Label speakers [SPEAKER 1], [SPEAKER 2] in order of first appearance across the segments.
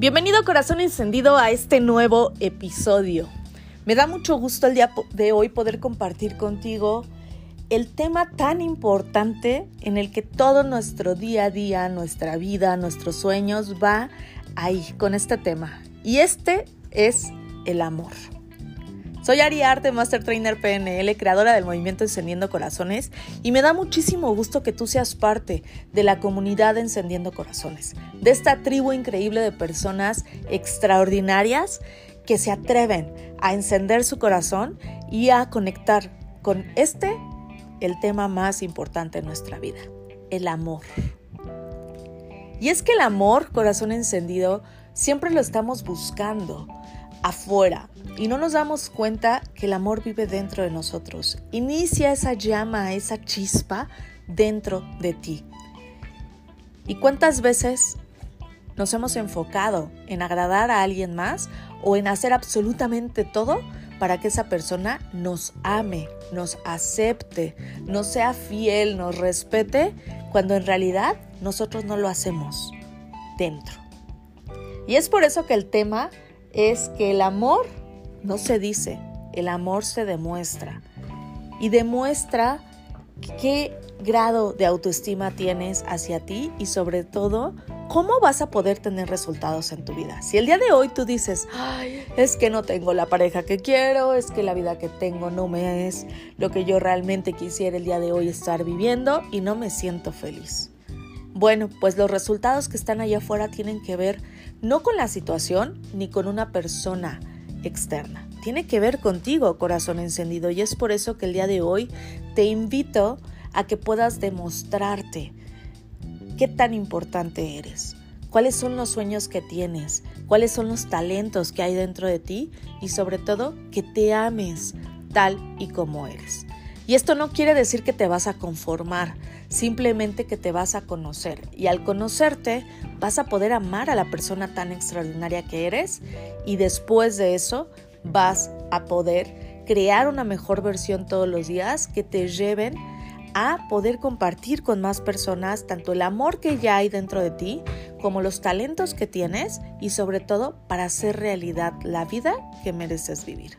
[SPEAKER 1] Bienvenido corazón encendido a este nuevo episodio. Me da mucho gusto el día de hoy poder compartir contigo el tema tan importante en el que todo nuestro día a día, nuestra vida, nuestros sueños va ahí con este tema. Y este es el amor. Soy Ari Arte, Master Trainer PNL, creadora del movimiento Encendiendo Corazones, y me da muchísimo gusto que tú seas parte de la comunidad Encendiendo Corazones, de esta tribu increíble de personas extraordinarias que se atreven a encender su corazón y a conectar con este, el tema más importante en nuestra vida, el amor. Y es que el amor, corazón encendido, siempre lo estamos buscando afuera y no nos damos cuenta que el amor vive dentro de nosotros. Inicia esa llama, esa chispa dentro de ti. ¿Y cuántas veces nos hemos enfocado en agradar a alguien más o en hacer absolutamente todo para que esa persona nos ame, nos acepte, nos sea fiel, nos respete, cuando en realidad nosotros no lo hacemos dentro? Y es por eso que el tema es que el amor no se dice, el amor se demuestra. Y demuestra qué grado de autoestima tienes hacia ti y sobre todo cómo vas a poder tener resultados en tu vida. Si el día de hoy tú dices, Ay, es que no tengo la pareja que quiero, es que la vida que tengo no me es lo que yo realmente quisiera el día de hoy estar viviendo y no me siento feliz. Bueno, pues los resultados que están allá afuera tienen que ver no con la situación ni con una persona externa. Tiene que ver contigo, corazón encendido, y es por eso que el día de hoy te invito a que puedas demostrarte qué tan importante eres, cuáles son los sueños que tienes, cuáles son los talentos que hay dentro de ti y sobre todo que te ames tal y como eres. Y esto no quiere decir que te vas a conformar, simplemente que te vas a conocer. Y al conocerte vas a poder amar a la persona tan extraordinaria que eres y después de eso vas a poder crear una mejor versión todos los días que te lleven a poder compartir con más personas tanto el amor que ya hay dentro de ti como los talentos que tienes y sobre todo para hacer realidad la vida que mereces vivir.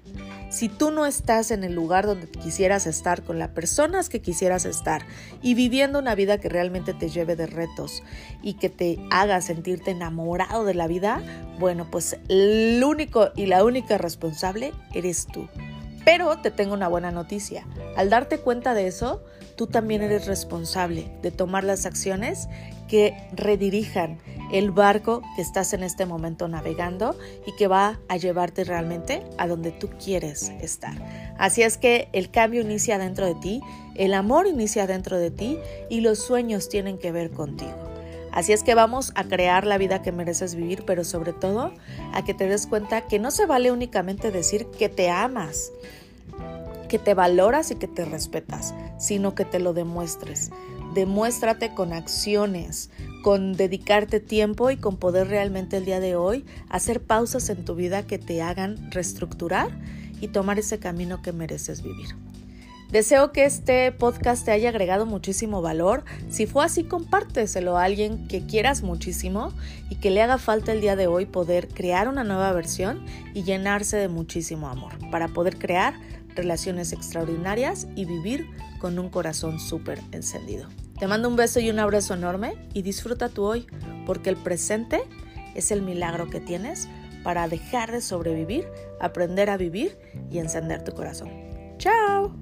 [SPEAKER 1] Si tú no estás en el lugar donde quisieras estar, con las personas que quisieras estar y viviendo una vida que realmente te lleve de retos y que te haga sentirte enamorado de la vida, bueno, pues el único y la única responsable eres tú. Pero te tengo una buena noticia. Al darte cuenta de eso, tú también eres responsable de tomar las acciones que redirijan el barco que estás en este momento navegando y que va a llevarte realmente a donde tú quieres estar. Así es que el cambio inicia dentro de ti, el amor inicia dentro de ti y los sueños tienen que ver contigo. Así es que vamos a crear la vida que mereces vivir, pero sobre todo a que te des cuenta que no se vale únicamente decir que te amas, que te valoras y que te respetas, sino que te lo demuestres. Demuéstrate con acciones, con dedicarte tiempo y con poder realmente el día de hoy hacer pausas en tu vida que te hagan reestructurar y tomar ese camino que mereces vivir. Deseo que este podcast te haya agregado muchísimo valor. Si fue así, compárteselo a alguien que quieras muchísimo y que le haga falta el día de hoy poder crear una nueva versión y llenarse de muchísimo amor para poder crear relaciones extraordinarias y vivir con un corazón súper encendido. Te mando un beso y un abrazo enorme y disfruta tu hoy porque el presente es el milagro que tienes para dejar de sobrevivir, aprender a vivir y encender tu corazón. ¡Chao!